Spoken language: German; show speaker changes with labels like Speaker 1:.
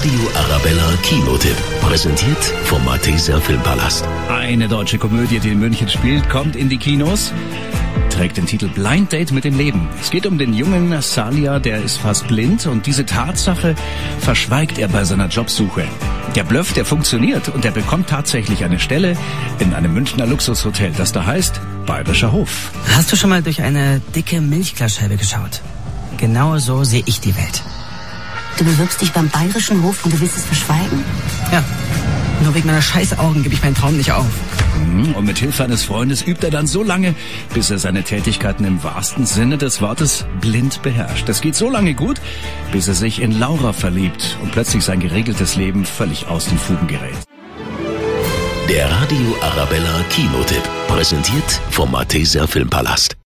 Speaker 1: Radio Arabella Kinotipp. Präsentiert vom Malteser Filmpalast.
Speaker 2: Eine deutsche Komödie, die in München spielt, kommt in die Kinos. Trägt den Titel Blind Date mit dem Leben. Es geht um den jungen Salia, der ist fast blind und diese Tatsache verschweigt er bei seiner Jobsuche. Der Bluff, der funktioniert und er bekommt tatsächlich eine Stelle in einem Münchner Luxushotel, das da heißt Bayerischer Hof.
Speaker 3: Hast du schon mal durch eine dicke Milchglasscheibe geschaut? Genau so sehe ich die Welt.
Speaker 4: Du bewirbst dich beim Bayerischen Hof und du willst es verschweigen?
Speaker 3: Ja. Nur wegen meiner scheiß Augen gebe ich meinen Traum nicht auf.
Speaker 2: Mhm, Und mit Hilfe eines Freundes übt er dann so lange, bis er seine Tätigkeiten im wahrsten Sinne des Wortes blind beherrscht. Das geht so lange gut, bis er sich in Laura verliebt und plötzlich sein geregeltes Leben völlig aus den Fugen gerät.
Speaker 1: Der Radio Arabella Kinotipp. Präsentiert vom Malteser Filmpalast.